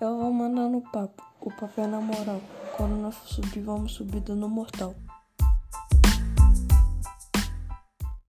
Ela vai mandar no papo. O papo é na moral. Quando nós subir, vamos subir dando mortal.